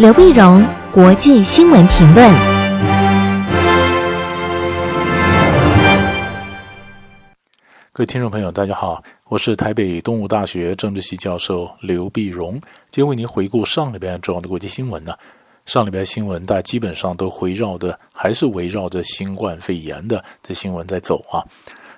刘碧荣，国际新闻评论。各位听众朋友，大家好，我是台北东吴大学政治系教授刘碧荣，今天为您回顾上礼拜重要的国际新闻呢。上礼拜新闻，大家基本上都围绕的还是围绕着新冠肺炎的这新闻在走啊。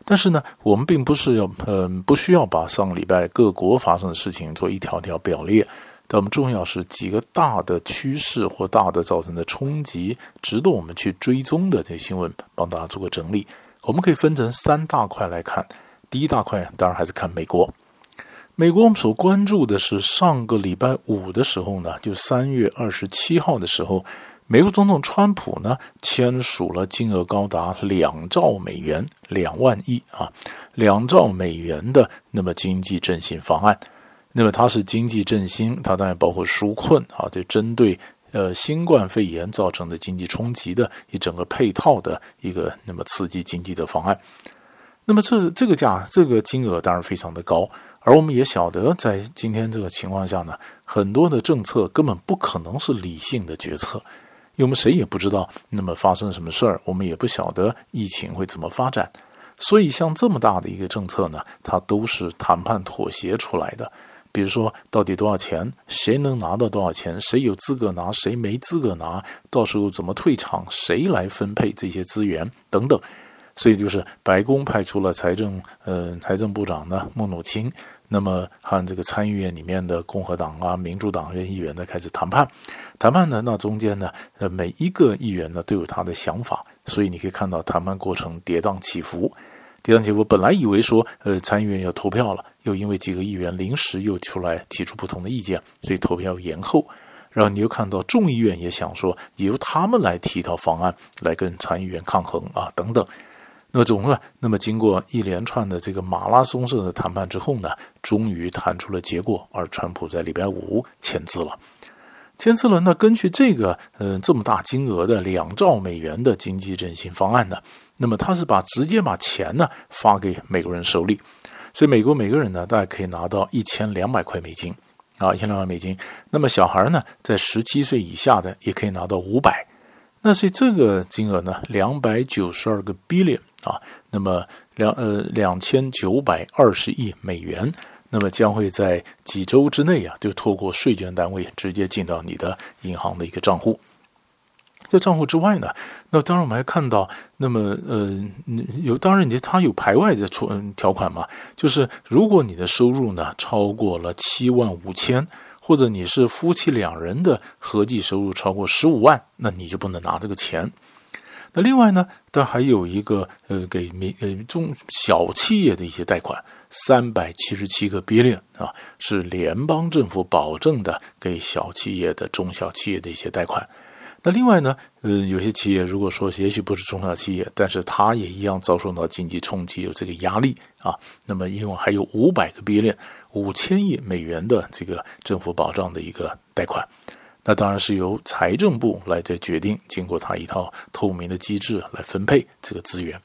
但是呢，我们并不是要，嗯、呃，不需要把上礼拜各国发生的事情做一条条表列。但我们重要是几个大的趋势或大的造成的冲击，值得我们去追踪的这些新闻，帮大家做个整理。我们可以分成三大块来看。第一大块当然还是看美国。美国我们所关注的是上个礼拜五的时候呢，就三月二十七号的时候，美国总统川普呢签署了金额高达两兆美元、两万亿啊，两兆美元的那么经济振兴方案。那么它是经济振兴，它当然包括纾困啊，就针对呃新冠肺炎造成的经济冲击的一整个配套的一个那么刺激经济的方案。那么这这个价这个金额当然非常的高，而我们也晓得，在今天这个情况下呢，很多的政策根本不可能是理性的决策，因为我们谁也不知道那么发生什么事儿，我们也不晓得疫情会怎么发展，所以像这么大的一个政策呢，它都是谈判妥协出来的。比如说，到底多少钱？谁能拿到多少钱？谁有资格拿？谁没资格拿？到时候怎么退场？谁来分配这些资源？等等。所以就是白宫派出了财政，呃，财政部长呢孟努钦，那么和这个参议院里面的共和党啊、民主党人议员呢开始谈判。谈判呢，那中间呢，呃，每一个议员呢都有他的想法，所以你可以看到谈判过程跌宕起伏。跌宕起伏，本来以为说，呃，参议院要投票了。又因为几个议员临时又出来提出不同的意见，所以投票延后。然后你又看到众议院也想说，由他们来提一套方案来跟参议院抗衡啊，等等。那么总的，那么经过一连串的这个马拉松式的谈判之后呢，终于谈出了结果，而川普在礼拜五签字了。签字了，那根据这个，嗯、这么大金额的两兆美元的经济振兴方案呢，那么他是把直接把钱呢发给美国人手里。所以美国每个人呢，大概可以拿到一千两百块美金，啊，一千两百美金。那么小孩呢，在十七岁以下的也可以拿到五百。那所以这个金额呢，两百九十二个 billion 啊，那么两呃两千九百二十亿美元，那么将会在几周之内啊，就透过税捐单位直接进到你的银行的一个账户。在账户之外呢，那当然我们还看到，那么呃，有当然你它有排外的出条款嘛，就是如果你的收入呢超过了七万五千，或者你是夫妻两人的合计收入超过十五万，那你就不能拿这个钱。那另外呢，它还有一个呃给民呃中小企业的一些贷款，三百七十七个 billion 啊，是联邦政府保证的给小企业的中小企业的一些贷款。那另外呢，嗯，有些企业如果说也许不是中小企业，但是它也一样遭受到经济冲击，有这个压力啊。那么，因为还有五百个 billion 五千亿美元的这个政府保障的一个贷款，那当然是由财政部来在决定，经过它一套透明的机制来分配这个资源。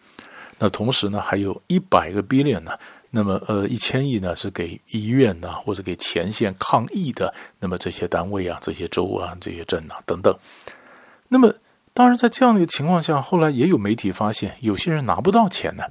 那同时呢，还有一百个 billion 呢，那么呃，一千亿呢是给医院呐，或者给前线抗疫的那么这些单位啊，这些州啊，这些镇啊等等。那么，当然，在这样的一个情况下，后来也有媒体发现，有些人拿不到钱呢。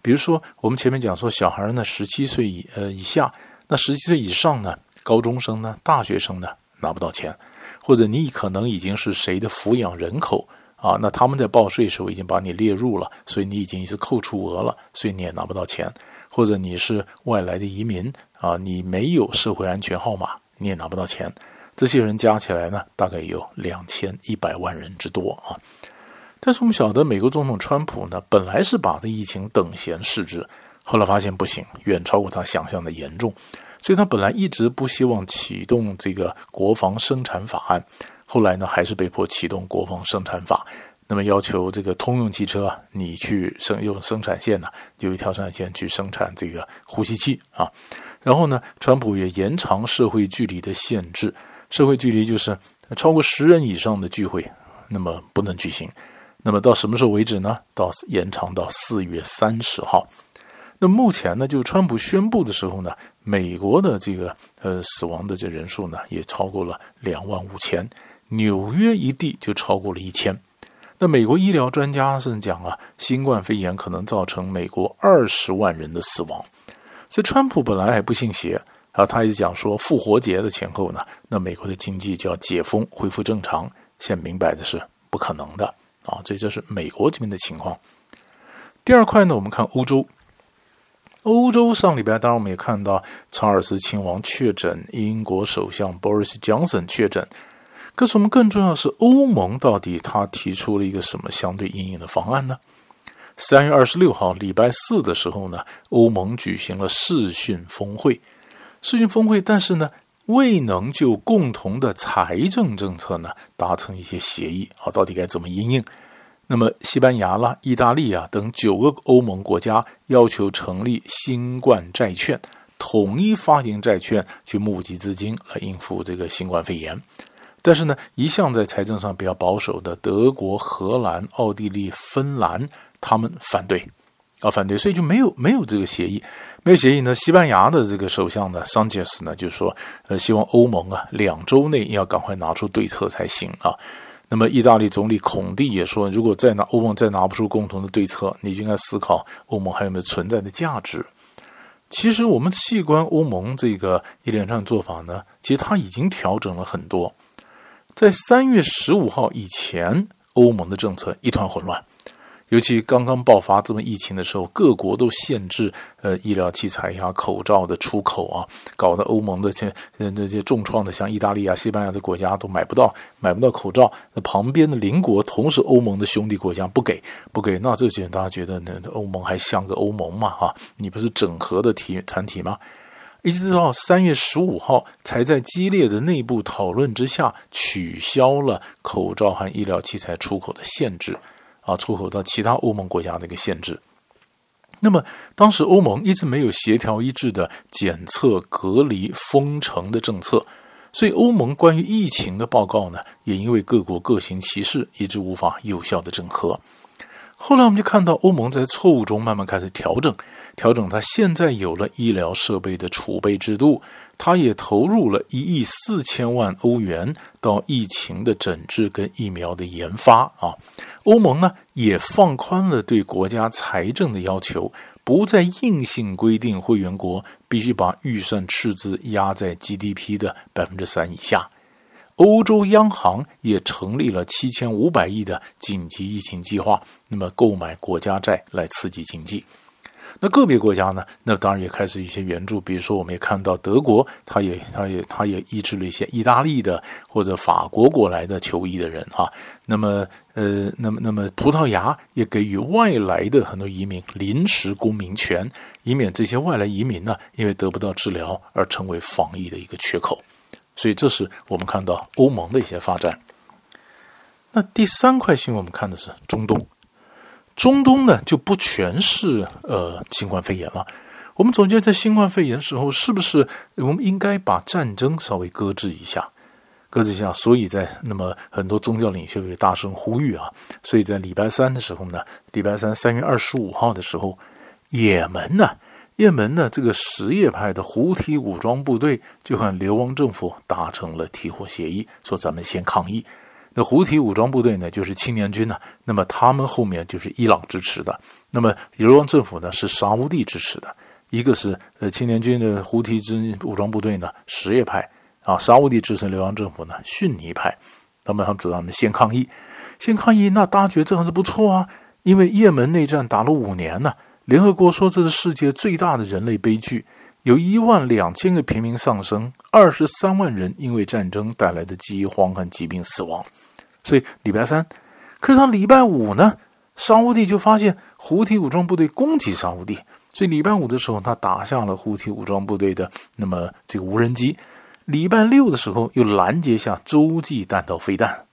比如说，我们前面讲说，小孩呢，十七岁以呃以下，那十七岁以上呢，高中生呢，大学生呢，拿不到钱，或者你可能已经是谁的抚养人口啊，那他们在报税时候已经把你列入了，所以你已经是扣除额了，所以你也拿不到钱，或者你是外来的移民啊，你没有社会安全号码，你也拿不到钱。这些人加起来呢，大概有两千一百万人之多啊。但是我们晓得，美国总统川普呢，本来是把这疫情等闲视之，后来发现不行，远超过他想象的严重，所以他本来一直不希望启动这个国防生产法案，后来呢，还是被迫启动国防生产法，那么要求这个通用汽车，你去生用生产线呢，有一条生产线去生产这个呼吸器啊，然后呢，川普也延长社会距离的限制。社会距离就是超过十人以上的聚会，那么不能举行。那么到什么时候为止呢？到延长到四月三十号。那目前呢，就川普宣布的时候呢，美国的这个呃死亡的这人数呢，也超过了两万五千，纽约一地就超过了一千。那美国医疗专家是讲啊，新冠肺炎可能造成美国二十万人的死亡。所以川普本来还不信邪啊，他一直讲说复活节的前后呢，那美国的经济就要解封恢复正常。现在明白的是不可能的啊，所以这是美国这边的情况。第二块呢，我们看欧洲。欧洲上礼拜，当然我们也看到查尔斯亲王确诊，英国首相 Boris Johnson 确诊。可是我们更重要的是，欧盟到底他提出了一个什么相对应应的方案呢？三月二十六号，礼拜四的时候呢，欧盟举行了视讯峰会。视讯峰会，但是呢，未能就共同的财政政策呢达成一些协议啊，到底该怎么应应？那么，西班牙啦、意大利啊等九个欧盟国家要求成立新冠债券，统一发行债券去募集资金来应付这个新冠肺炎。但是呢，一向在财政上比较保守的德国、荷兰、奥地利、芬兰，他们反对啊，反对，所以就没有没有这个协议。没有协议呢，西班牙的这个首相呢，桑切斯呢，就说呃，希望欧盟啊两周内要赶快拿出对策才行啊。那么，意大利总理孔蒂也说，如果再拿欧盟再拿不出共同的对策，你就应该思考欧盟还有没有存在的价值。其实，我们细观欧盟这个一连串做法呢，其实它已经调整了很多。在三月十五号以前，欧盟的政策一团混乱。尤其刚刚爆发这么疫情的时候，各国都限制呃医疗器材呀、口罩的出口啊，搞得欧盟的这这些重创的，像意大利啊、西班牙的国家都买不到买不到口罩。那旁边的邻国，同时欧盟的兄弟国家不给不给，那这些大家觉得呢？欧盟还像个欧盟吗？哈，你不是整合的体团体吗？一直到三月十五号，才在激烈的内部讨论之下，取消了口罩和医疗器材出口的限制。啊，出口到其他欧盟国家的一个限制。那么，当时欧盟一直没有协调一致的检测、隔离、封城的政策，所以欧盟关于疫情的报告呢，也因为各国各行其事，一直无法有效的整合。后来我们就看到欧盟在错误中慢慢开始调整，调整它现在有了医疗设备的储备制度。他也投入了一亿四千万欧元到疫情的诊治跟疫苗的研发啊。欧盟呢也放宽了对国家财政的要求，不再硬性规定会员国必须把预算赤字压在 GDP 的百分之三以下。欧洲央行也成立了七千五百亿的紧急疫情计划，那么购买国家债来刺激经济。那个别国家呢？那当然也开始一些援助，比如说我们也看到德国，他也他也他也医治了一些意大利的或者法国过来的求医的人哈。那么呃，那么那么葡萄牙也给予外来的很多移民临时公民权，以免这些外来移民呢，因为得不到治疗而成为防疫的一个缺口。所以这是我们看到欧盟的一些发展。那第三块新闻我们看的是中东。中东呢就不全是呃新冠肺炎了。我们总觉得在新冠肺炎时候，是不是我们应该把战争稍微搁置一下？搁置一下。所以在那么很多宗教领袖也大声呼吁啊。所以在礼拜三的时候呢，礼拜三三月二十五号的时候，也门呢，也门呢这个什叶派的胡提武装部队就和流亡政府达成了停火协议，说咱们先抗议。那胡提武装部队呢，就是青年军呢、那么他们后面就是伊朗支持的。那么流亡政府呢，是沙乌地支持的。一个是呃青年军的胡提之武装部队呢，什叶派啊，沙乌地支持流亡政府呢，逊尼派。那么他们主张呢，先抗议，先抗议。那大家觉得这还是不错啊，因为也门内战打了五年呢。联合国说这是世界最大的人类悲剧，有一万两千个平民丧生，二十三万人因为战争带来的饥荒和疾病死亡。所以礼拜三，可是他礼拜五呢，沙乌地就发现胡提武装部队攻击沙乌地，所以礼拜五的时候，他打下了胡提武装部队的那么这个无人机。礼拜六的时候，又拦截下洲际弹道飞弹，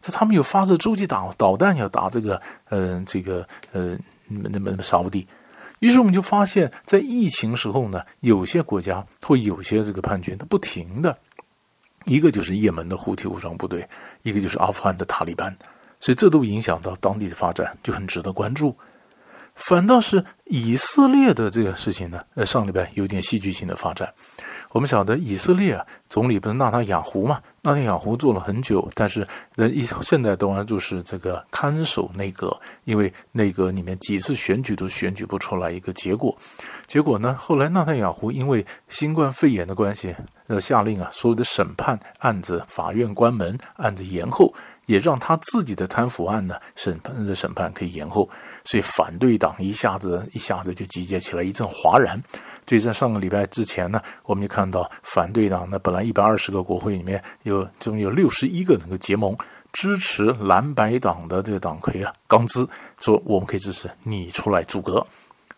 这他们有发射洲际导导弹要打这个呃这个呃那么那么沙乌地。于是我们就发现，在疫情时候呢，有些国家会有些这个叛军，他不停的。一个就是也门的胡提武装部队，一个就是阿富汗的塔利班，所以这都影响到当地的发展，就很值得关注。反倒是以色列的这个事情呢，呃，上礼拜有点戏剧性的发展。我们晓得以色列，总理不是纳塔雅胡嘛？纳塔雅胡做了很久，但是人一现在当然就是这个看守内阁，因为内阁里面几次选举都选举不出来一个结果。结果呢，后来纳塔雅胡因为新冠肺炎的关系，呃，下令啊，所有的审判案子，法院关门，案子延后。也让他自己的贪腐案呢，审判的审判可以延后，所以反对党一下子一下子就集结起来，一阵哗然。所以在上个礼拜之前呢，我们就看到反对党呢，本来一百二十个国会里面有总有六十一个能够结盟支持蓝白党的这个党魁啊，刚兹说我们可以支持你出来阻隔。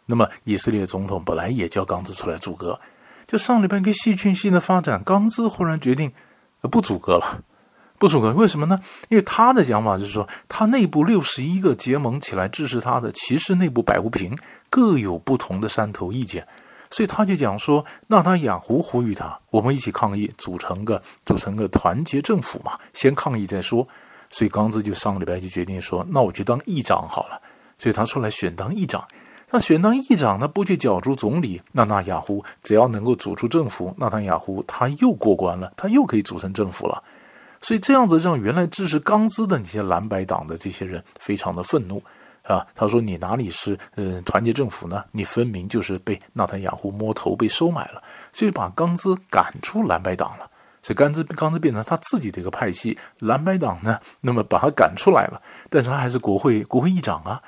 那么以色列总统本来也叫刚兹出来阻隔，就上礼拜一个戏剧性的发展，刚兹忽然决定不阻隔了。不组阁，为什么呢？因为他的讲法就是说，他内部六十一个结盟起来支持他的，其实内部摆不平，各有不同的山头意见，所以他就讲说，纳塔雅胡呼吁他，我们一起抗议，组成个组成个团结政府嘛，先抗议再说。所以刚子就上个礼拜就决定说，那我去当议长好了。所以他出来选当议长，那选当议长呢，不去角逐总理，纳塔雅胡只要能够组出政府，纳塔雅胡他又过关了，他又可以组成政府了。所以这样子让原来支持刚兹的那些蓝白党的这些人非常的愤怒，啊，他说你哪里是呃团结政府呢？你分明就是被纳坦雅胡摸头被收买了，所以把刚兹赶出蓝白党了。所以刚兹刚兹变成他自己的一个派系，蓝白党呢，那么把他赶出来了，但是他还是国会国会议长啊。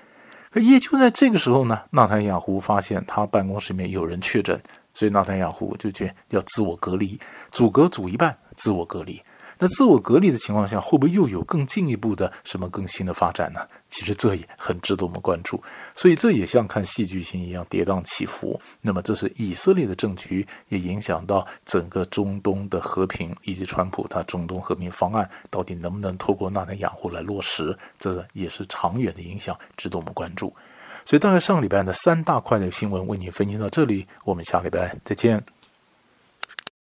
可也就在这个时候呢，纳坦雅胡发现他办公室里面有人确诊，所以纳坦雅胡就觉得要自我隔离，组阁组一半，自我隔离。那自我隔离的情况下，会不会又有更进一步的什么更新的发展呢？其实这也很值得我们关注。所以这也像看戏剧性一样跌宕起伏。那么这是以色列的政局，也影响到整个中东的和平，以及川普他中东和平方案到底能不能透过纳坦雅胡来落实？这也是长远的影响，值得我们关注。所以大概上礼拜的三大块的新闻为您分析到这里，我们下礼拜再见。